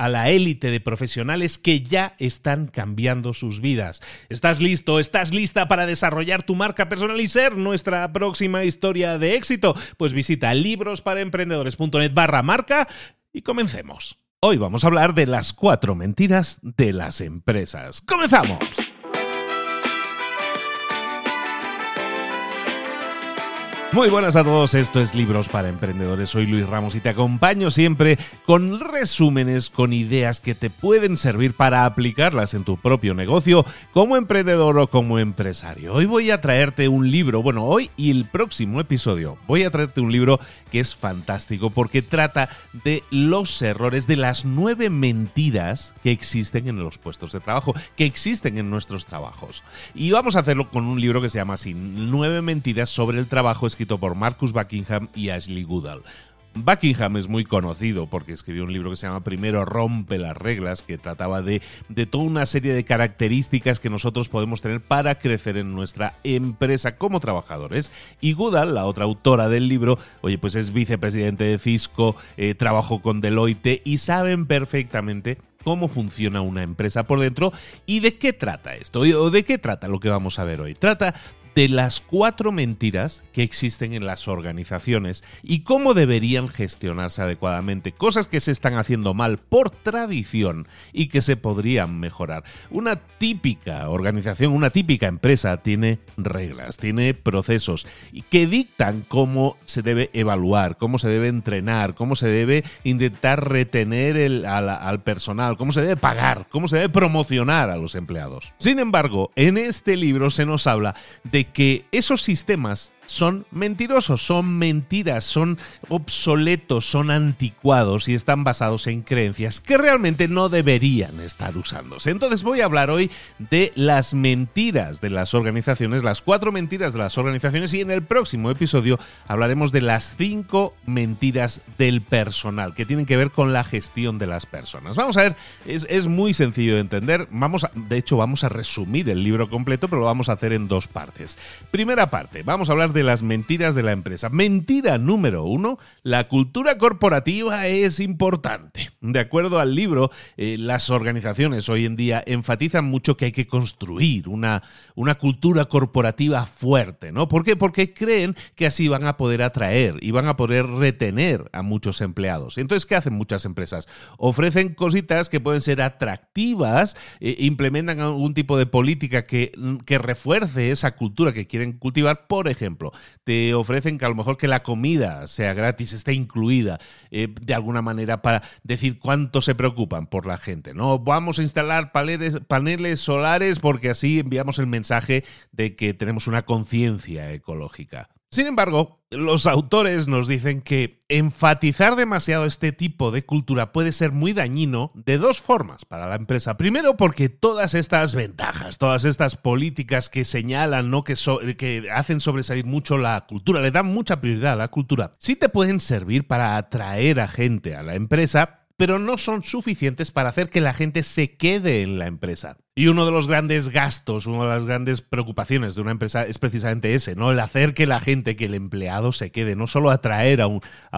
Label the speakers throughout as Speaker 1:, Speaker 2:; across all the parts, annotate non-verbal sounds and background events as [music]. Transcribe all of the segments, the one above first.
Speaker 1: a la élite de profesionales que ya están cambiando sus vidas. ¿Estás listo? ¿Estás lista para desarrollar tu marca personal y ser nuestra próxima historia de éxito? Pues visita librosparaemprendedores.net barra marca y comencemos. Hoy vamos a hablar de las cuatro mentiras de las empresas. ¡Comenzamos! Muy buenas a todos, esto es Libros para Emprendedores, soy Luis Ramos y te acompaño siempre con resúmenes, con ideas que te pueden servir para aplicarlas en tu propio negocio como emprendedor o como empresario. Hoy voy a traerte un libro, bueno, hoy y el próximo episodio voy a traerte un libro que es fantástico porque trata de los errores, de las nueve mentiras que existen en los puestos de trabajo, que existen en nuestros trabajos. Y vamos a hacerlo con un libro que se llama así, Nueve mentiras sobre el trabajo escrito por Marcus Buckingham y Ashley Goodall. Buckingham es muy conocido porque escribió un libro que se llama Primero rompe las reglas, que trataba de, de, toda una serie de características que nosotros podemos tener para crecer en nuestra empresa como trabajadores. Y Goodall, la otra autora del libro, oye, pues es vicepresidente de Cisco, eh, trabajó con Deloitte y saben perfectamente cómo funciona una empresa por dentro y de qué trata esto, o de qué trata lo que vamos a ver hoy. Trata de las cuatro mentiras que existen en las organizaciones y cómo deberían gestionarse adecuadamente, cosas que se están haciendo mal por tradición y que se podrían mejorar. Una típica organización, una típica empresa tiene reglas, tiene procesos que dictan cómo se debe evaluar, cómo se debe entrenar, cómo se debe intentar retener el, al, al personal, cómo se debe pagar, cómo se debe promocionar a los empleados. Sin embargo, en este libro se nos habla de que esos sistemas son mentirosos, son mentiras, son obsoletos, son anticuados y están basados en creencias que realmente no deberían estar usándose. Entonces voy a hablar hoy de las mentiras de las organizaciones, las cuatro mentiras de las organizaciones y en el próximo episodio hablaremos de las cinco mentiras del personal que tienen que ver con la gestión de las personas. Vamos a ver, es, es muy sencillo de entender, vamos a, de hecho vamos a resumir el libro completo, pero lo vamos a hacer en dos partes. Primera parte, vamos a hablar de las mentiras de la empresa. Mentira número uno, la cultura corporativa es importante. De acuerdo al libro, eh, las organizaciones hoy en día enfatizan mucho que hay que construir una, una cultura corporativa fuerte, ¿no? ¿Por qué? Porque creen que así van a poder atraer y van a poder retener a muchos empleados. Entonces, ¿qué hacen muchas empresas? Ofrecen cositas que pueden ser atractivas, eh, implementan algún tipo de política que, que refuerce esa cultura que quieren cultivar, por ejemplo, te ofrecen que a lo mejor que la comida sea gratis, esté incluida eh, de alguna manera para decir cuánto se preocupan por la gente. No vamos a instalar paneles solares porque así enviamos el mensaje de que tenemos una conciencia ecológica. Sin embargo, los autores nos dicen que enfatizar demasiado este tipo de cultura puede ser muy dañino de dos formas para la empresa. Primero, porque todas estas ventajas, todas estas políticas que señalan, ¿no? que, que hacen sobresalir mucho la cultura, le dan mucha prioridad a la cultura, sí te pueden servir para atraer a gente a la empresa, pero no son suficientes para hacer que la gente se quede en la empresa. Y uno de los grandes gastos, una de las grandes preocupaciones de una empresa es precisamente ese, ¿no? El hacer que la gente, que el empleado se quede, no solo atraer a,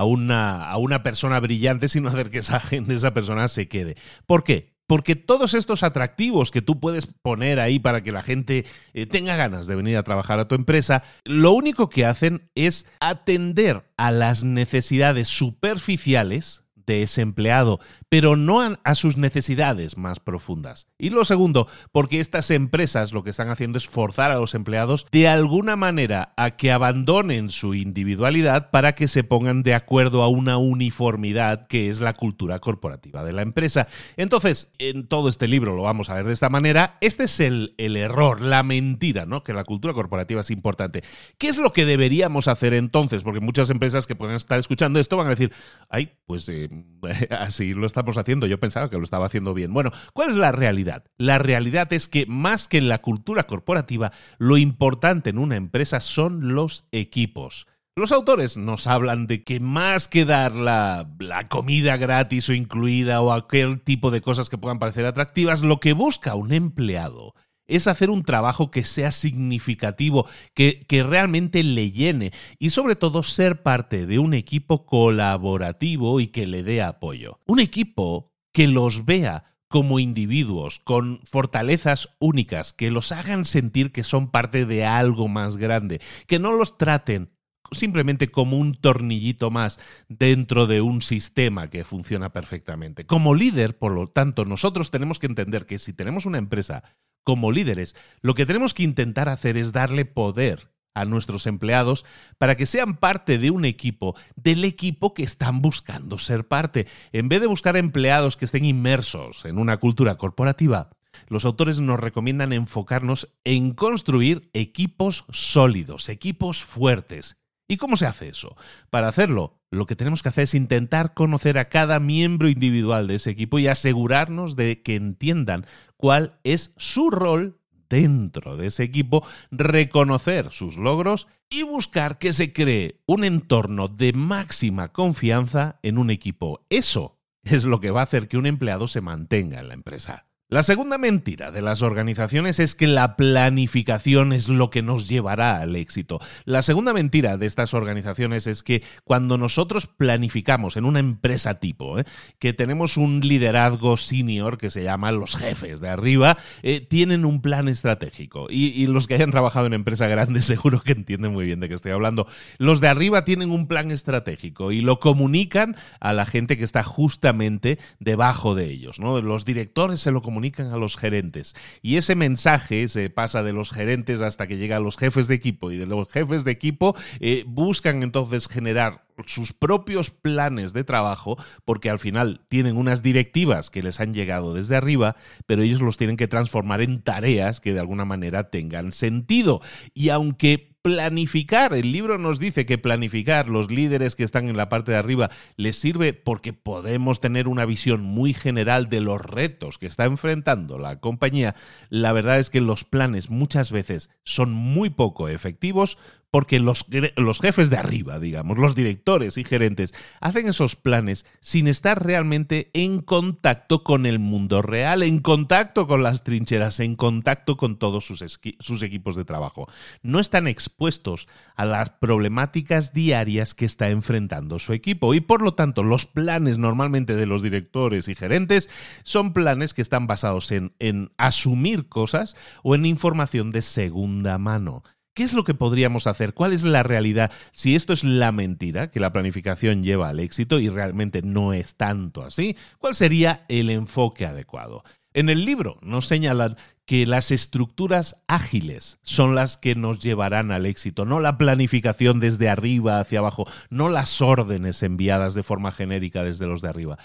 Speaker 1: una, a una persona brillante, sino hacer que esa gente, esa persona se quede. ¿Por qué? Porque todos estos atractivos que tú puedes poner ahí para que la gente eh, tenga ganas de venir a trabajar a tu empresa, lo único que hacen es atender a las necesidades superficiales de ese empleado, pero no a, sus necesidades más profundas. Y lo segundo, porque estas empresas lo que están haciendo es forzar a los empleados de alguna manera a que abandonen su individualidad para que se pongan de acuerdo a una uniformidad que es la cultura corporativa de la empresa. Entonces, en todo este libro lo vamos a ver de esta manera. Este es el, el error, la mentira, ¿no? Que la cultura corporativa es importante. ¿Qué es lo que deberíamos hacer entonces? Porque muchas empresas que pueden estar escuchando esto van a decir, ay, pues eh, [laughs] así lo estamos haciendo, yo pensaba que lo estaba haciendo bien. Bueno, ¿cuál es la realidad? La realidad es que más que en la cultura corporativa, lo importante en una empresa son los equipos. Los autores nos hablan de que más que dar la, la, comida gratis o incluida o aquel tipo de cosas que puedan parecer atractivas, lo que busca un empleado es hacer un trabajo que sea significativo, que, que realmente le llene y sobre todo ser parte de un equipo colaborativo y que le dé apoyo. Un equipo que los vea como individuos, con fortalezas únicas, que los hagan sentir que son parte de algo más grande, que no los traten simplemente como un tornillito más dentro de un sistema que funciona perfectamente. Como líder, por lo tanto, nosotros tenemos que entender que si tenemos una empresa como líderes, lo que tenemos que intentar hacer es darle poder a nuestros empleados para que sean parte de un equipo, del equipo que están buscando ser parte. En vez de buscar empleados que estén inmersos en una cultura corporativa, los autores nos recomiendan enfocarnos en construir equipos sólidos, equipos fuertes. ¿Y cómo se hace eso? Para hacerlo, lo que tenemos que hacer es intentar conocer a cada miembro individual de ese equipo y asegurarnos de que entiendan cuál es su rol dentro de ese equipo, reconocer sus logros y buscar que se cree un entorno de máxima confianza en un equipo. Eso es lo que va a hacer que un empleado se mantenga en la empresa. La segunda mentira de las organizaciones es que la planificación es lo que nos llevará al éxito. La segunda mentira de estas organizaciones es que cuando nosotros planificamos en una empresa tipo, ¿eh? que tenemos un liderazgo senior que se llama los jefes de arriba, eh, tienen un plan estratégico. Y, los que hayan trabajado en empresa grande [laughs] seguro que entienden muy bien de qué estoy hablando. Los de arriba tienen un plan estratégico y lo comunican a la gente que está justamente debajo de ellos. Los directores se lo comunican a los gerentes. Y ese mensaje se pasa de los gerentes hasta que llega a los jefes de equipo. Y de los jefes de equipo eh, buscan entonces generar sus propios planes de trabajo, porque al final tienen unas directivas que les han llegado desde arriba, pero ellos los tienen que transformar en tareas que de alguna manera tengan sentido. Y aunque planificar. El libro nos dice que planificar, los líderes que están en la parte de arriba, les sirve porque podemos tener una visión muy general de los retos que está enfrentando la compañía. La verdad es que los planes muchas veces son muy poco efectivos porque los, los, jefes de arriba, digamos, los directores y gerentes, hacen esos planes sin estar realmente en contacto con el mundo real, en contacto con las trincheras, en contacto con todos sus, sus equipos de trabajo. No están expuestos a las problemáticas diarias que está enfrentando su equipo y por lo tanto los planes normalmente de los directores y gerentes son planes que están basados en, en asumir cosas o en información de segunda mano. ¿Qué es lo que podríamos hacer? ¿Cuál es la realidad? Si esto es la mentira, que la planificación lleva al éxito y realmente no es tanto así, ¿cuál sería el enfoque adecuado? En el libro nos señalan que las estructuras ágiles son las que nos llevarán al éxito, no la planificación desde arriba hacia abajo, no las órdenes enviadas de forma genérica desde los de arriba.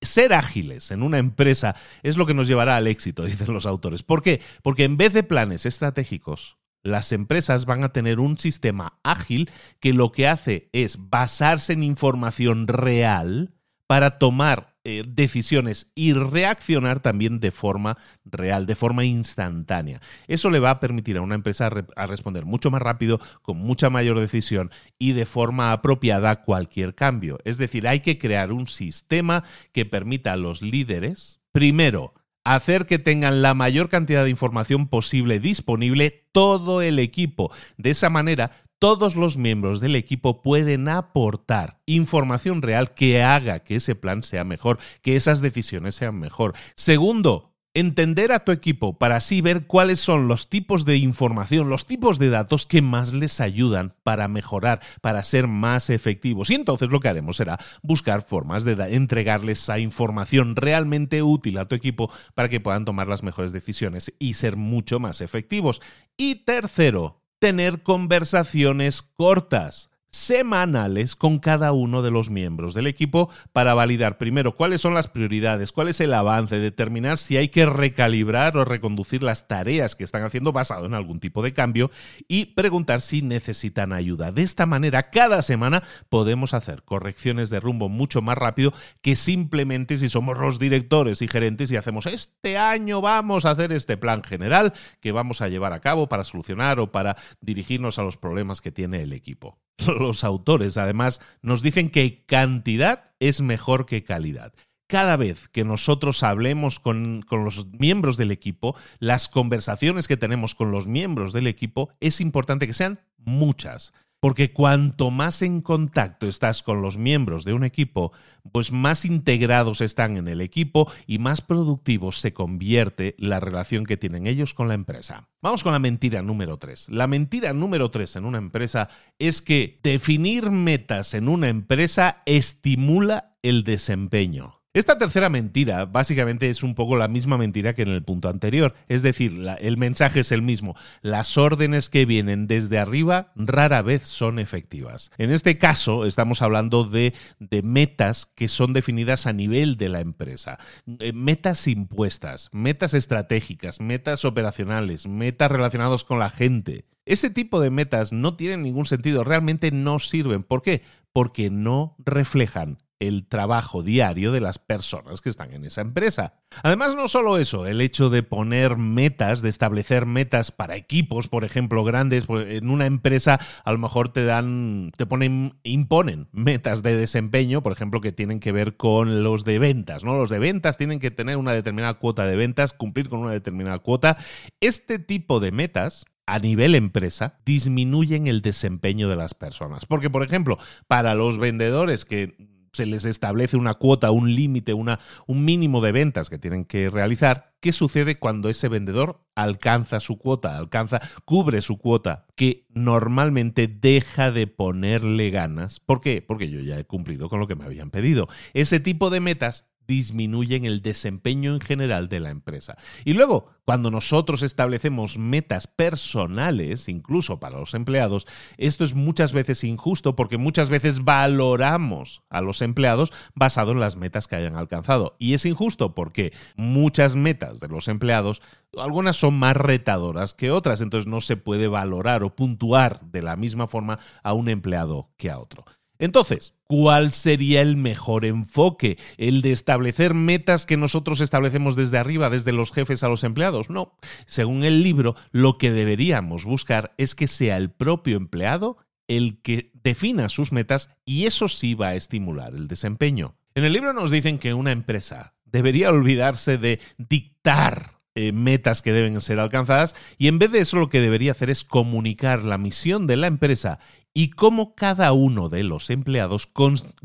Speaker 1: Ser ágiles en una empresa es lo que nos llevará al éxito, [laughs] dicen los autores. ¿Por qué? Porque en vez de planes estratégicos, las empresas van a tener un sistema ágil que lo que hace es basarse en información real para tomar eh, decisiones y reaccionar también de forma real, de forma instantánea. Eso le va a permitir a una empresa a, responder mucho más rápido, con mucha mayor decisión y de forma apropiada a cualquier cambio. Es decir, hay que crear un sistema que permita a los líderes, primero, hacer que tengan la mayor cantidad de información posible disponible todo el equipo. De esa manera, todos los miembros del equipo pueden aportar información real que haga que ese plan sea mejor, que esas decisiones sean mejor. Segundo, entender a tu equipo para así ver cuáles son los tipos de información, los tipos de datos que más les ayudan para mejorar, para ser más efectivos. Y entonces lo que haremos será buscar formas de entregarles esa información realmente útil a tu equipo para que puedan tomar las mejores decisiones y ser mucho más efectivos. Y tercero, tener conversaciones cortas semanales con cada uno de los miembros del equipo para validar primero cuáles son las prioridades, cuál es el avance, determinar si hay que recalibrar o reconducir las tareas que están haciendo basado en algún tipo de cambio y preguntar si necesitan ayuda. De esta manera, cada semana podemos hacer correcciones de rumbo mucho más rápido que simplemente si somos los directores y gerentes y hacemos este año vamos a hacer este plan general que vamos a llevar a cabo para solucionar o para dirigirnos a los problemas que tiene el equipo. [laughs] los autores, además, nos dicen que cantidad es mejor que calidad. Cada vez que nosotros hablemos con, con, los miembros del equipo, las conversaciones que tenemos con los miembros del equipo, es importante que sean muchas. Porque cuanto más en contacto estás con los miembros de un equipo, pues más integrados están en el equipo y más productivos se convierte la relación que tienen ellos con la empresa. Vamos con la mentira número 3. La mentira número 3 en una empresa es que definir metas en una empresa estimula el desempeño. Esta tercera mentira básicamente es un poco la misma mentira que en el punto anterior, es decir, el mensaje es el mismo. Las órdenes que vienen desde arriba rara vez son efectivas. En este caso estamos hablando de, de metas que son definidas a nivel de la empresa, eh, metas impuestas, metas estratégicas, metas operacionales, metas relacionadas con la gente. Ese tipo de metas no tienen ningún sentido, realmente no sirven. ¿Por qué? Porque no reflejan el trabajo diario de las personas que están en esa empresa. Además, no solo eso, el hecho de poner metas, de establecer metas para equipos, por ejemplo, grandes, pues, en una empresa a lo mejor te dan, te ponen, imponen metas de desempeño, por ejemplo, que tienen que ver con los de ventas, ¿no? Los de ventas tienen que tener una determinada cuota de ventas, cumplir con una determinada cuota. Este tipo de metas a nivel empresa disminuyen el desempeño de las personas. Porque, por ejemplo, para los vendedores que se les establece una cuota, un límite, un mínimo de ventas que tienen que realizar. ¿Qué sucede cuando ese vendedor alcanza su cuota, alcanza, cubre su cuota, que normalmente deja de ponerle ganas? ¿Por qué? Porque yo ya he cumplido con lo que me habían pedido. Ese tipo de metas disminuyen el desempeño en general de la empresa. Y luego, cuando nosotros establecemos metas personales, incluso para los empleados, esto es muchas veces injusto porque muchas veces valoramos a los empleados basado en las metas que hayan alcanzado. Y es injusto porque muchas metas de los empleados, algunas son más retadoras que otras, entonces no se puede valorar o puntuar de la misma forma a un empleado que a otro. Entonces, ¿cuál sería el mejor enfoque? ¿El de establecer metas que nosotros establecemos desde arriba, desde los jefes a los empleados? No. Según el libro, lo que deberíamos buscar es que sea el propio empleado el que defina sus metas y eso sí va a estimular el desempeño. En el libro nos dicen que una empresa debería olvidarse de dictar eh, metas que deben ser alcanzadas y en vez de eso lo que debería hacer es comunicar la misión de la empresa y cómo cada uno de los empleados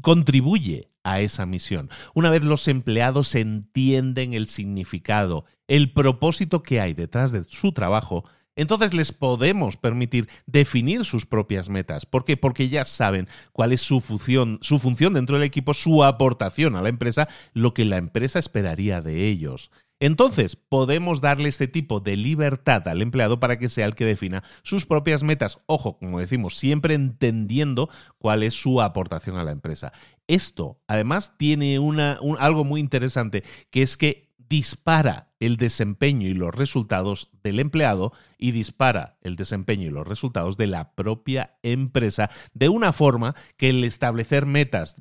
Speaker 1: contribuye a esa misión. Una vez los empleados entienden el significado, el propósito que hay detrás de su trabajo, entonces les podemos permitir definir sus propias metas. ¿Por qué? Porque ya saben cuál es su función, su función dentro del equipo, su aportación a la empresa, lo que la empresa esperaría de ellos. Entonces, podemos darle este tipo de libertad al empleado para que sea el que defina sus propias metas. Ojo, como decimos, siempre entendiendo cuál es su aportación a la empresa. Esto, además, tiene una, algo muy interesante, que es que dispara el desempeño y los resultados del empleado y dispara el desempeño y los resultados de la propia empresa de una forma que el establecer metas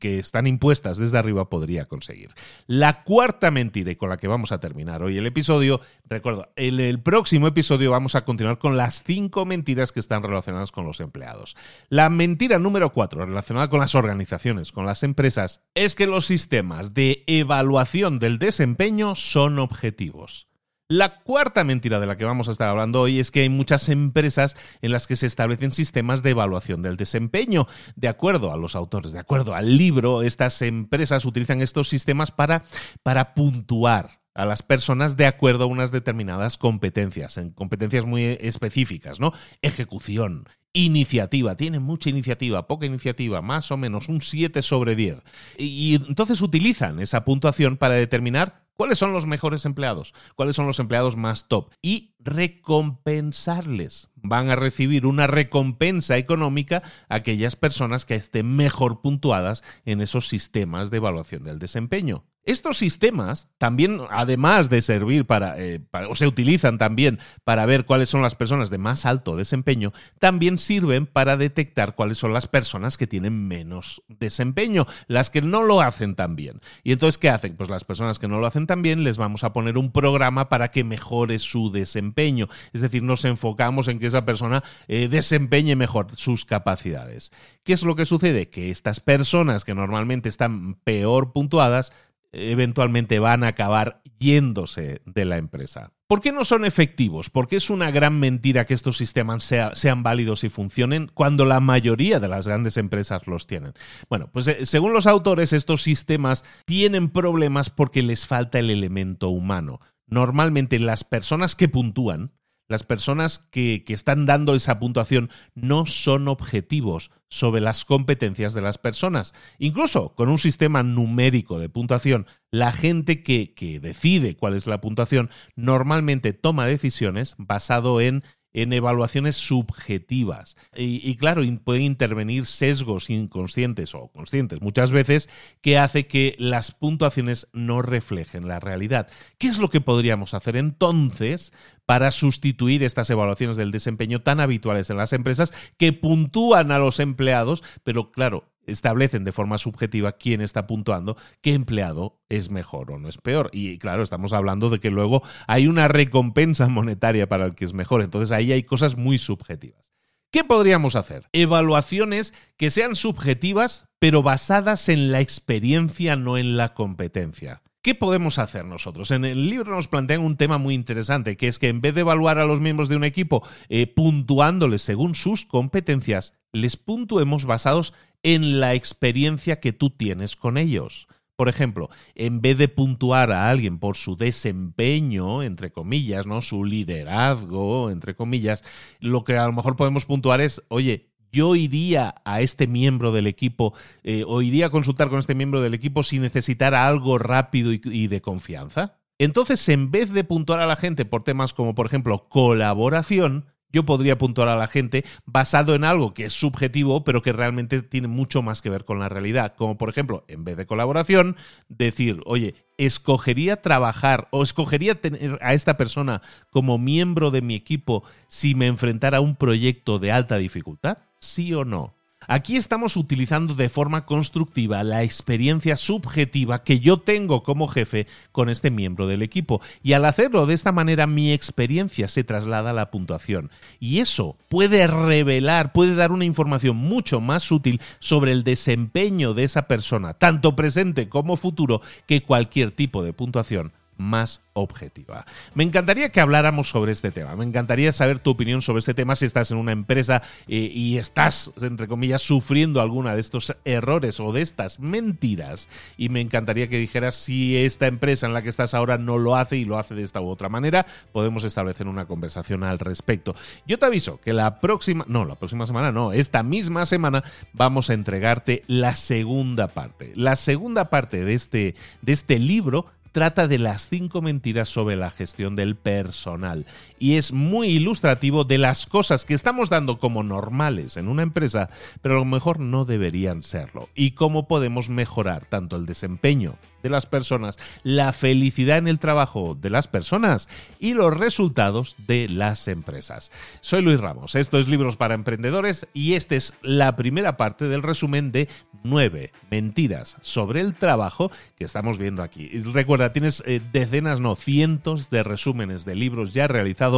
Speaker 1: que están impuestas desde arriba podría conseguir. La cuarta mentira y con la que vamos a terminar hoy el episodio, recuerdo, en el próximo episodio vamos a continuar con las cinco mentiras que están relacionadas con los empleados. La mentira número cuatro, relacionada con las organizaciones, con las empresas, es que los sistemas de evaluación del desempeño son objetivos. La cuarta mentira de la que vamos a estar hablando hoy es que hay muchas empresas en las que se establecen sistemas de evaluación del desempeño. De acuerdo a los autores, de acuerdo al libro, estas empresas utilizan estos sistemas para, para puntuar a las personas de acuerdo a unas determinadas competencias, en competencias muy específicas, ¿no? Ejecución, iniciativa, tienen mucha iniciativa, poca iniciativa, más o menos un 7 sobre 10. Y, entonces utilizan esa puntuación para determinar cuáles son los mejores empleados, cuáles son los empleados más top y recompensarles. Van a recibir una recompensa económica aquellas personas que estén mejor puntuadas en esos sistemas de evaluación del desempeño. Estos sistemas también, además de servir eh, para, o se utilizan también para ver cuáles son las personas de más alto desempeño, también sirven para detectar cuáles son las personas que tienen menos desempeño, las que no lo hacen tan bien. Y entonces, ¿qué hacen? Pues las personas que no lo hacen tan bien les vamos a poner un programa para que mejore su desempeño. Es decir, nos enfocamos en que esa persona eh, desempeñe mejor sus capacidades. ¿Qué es lo que sucede? Que estas personas que normalmente están peor puntuadas, eventualmente van a acabar yéndose de la empresa. ¿Por qué no son efectivos? ¿Por qué es una gran mentira que estos sistemas sean válidos y funcionen cuando la mayoría de las grandes empresas los tienen? Bueno, pues eh, según los autores, estos sistemas tienen problemas porque les falta el elemento humano. Normalmente las personas que puntúan las personas que, están dando esa puntuación no son objetivos sobre las competencias de las personas. Incluso con un sistema numérico de puntuación, la gente que, que decide cuál es la puntuación normalmente toma decisiones basado en en evaluaciones subjetivas. Y, claro, pueden intervenir sesgos inconscientes o conscientes muchas veces que hace que las puntuaciones no reflejen la realidad. ¿Qué es lo que podríamos hacer entonces para sustituir estas evaluaciones del desempeño tan habituales en las empresas que puntúan a los empleados, pero claro, establecen de forma subjetiva quién está puntuando, qué empleado es mejor o no es peor. Y claro, estamos hablando de que luego hay una recompensa monetaria para el que es mejor. Entonces ahí hay cosas muy subjetivas. ¿Qué podríamos hacer? Evaluaciones que sean subjetivas, pero basadas en la experiencia, no en la competencia. ¿Qué podemos hacer nosotros? En el libro nos plantean un tema muy interesante, que es que en vez de evaluar a los miembros de un equipo eh, puntuándoles según sus competencias, les puntuemos basados en la experiencia que tú tienes con ellos. Por ejemplo, en vez de puntuar a alguien por su desempeño, entre comillas, ¿no? Su liderazgo, entre comillas, lo que a lo mejor podemos puntuar es, oye, yo iría a este miembro del equipo eh, o iría a consultar con este miembro del equipo si necesitara algo rápido y de confianza. Entonces, en vez de puntuar a la gente por temas como, por ejemplo, colaboración, yo podría puntuar a la gente basado en algo que es subjetivo, pero que realmente tiene mucho más que ver con la realidad. Como por ejemplo, en vez de colaboración, decir, oye, escogería trabajar o escogería tener a esta persona como miembro de mi equipo si me enfrentara a un proyecto de alta dificultad, sí o no. Aquí estamos utilizando de forma constructiva la experiencia subjetiva que yo tengo como jefe con este miembro del equipo. Y al hacerlo de esta manera, mi experiencia se traslada a la puntuación. Y eso puede revelar, puede dar una información mucho más útil sobre el desempeño de esa persona, tanto presente como futuro, que cualquier tipo de puntuación más objetiva. Me encantaría que habláramos sobre este tema. Me encantaría saber tu opinión sobre este tema si estás en una empresa eh, y estás, entre comillas, sufriendo alguna de estos errores o de estas mentiras. Y me encantaría que dijeras si esta empresa en la que estás ahora no lo hace y lo hace de esta u otra manera. Podemos establecer una conversación al respecto. Yo te aviso que la próxima, no, la próxima semana no, esta misma semana vamos a entregarte la segunda parte. La segunda parte de este, de este libro trata de las cinco mentiras sobre la gestión del personal y es muy ilustrativo de las cosas que estamos dando como normales en una empresa, pero a lo mejor no deberían serlo, y cómo podemos mejorar tanto el desempeño de las personas, la felicidad en el trabajo de las personas y los resultados de las empresas. Soy Luis Ramos, esto es Libros para Emprendedores y esta es la primera parte del resumen de nueve mentiras sobre el trabajo que estamos viendo aquí. Recuerda, tienes eh, decenas, no, cientos de resúmenes de libros ya realizados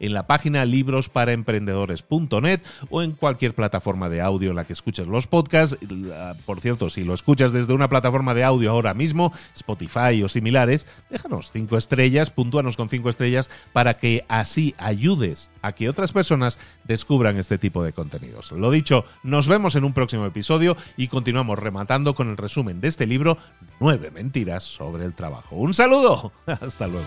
Speaker 1: en la página librosparaemprendedores.net o en cualquier plataforma de audio en la que escuches los podcasts. Por cierto, si lo escuchas desde una plataforma de audio ahora mismo, Spotify o similares, déjanos cinco estrellas, puntúanos con cinco estrellas para que así ayudes a que otras personas descubran este tipo de contenidos. Lo dicho, nos vemos en un próximo episodio y continuamos rematando con el resumen de este libro, Nueve mentiras sobre el trabajo. Un saludo, [laughs] hasta luego.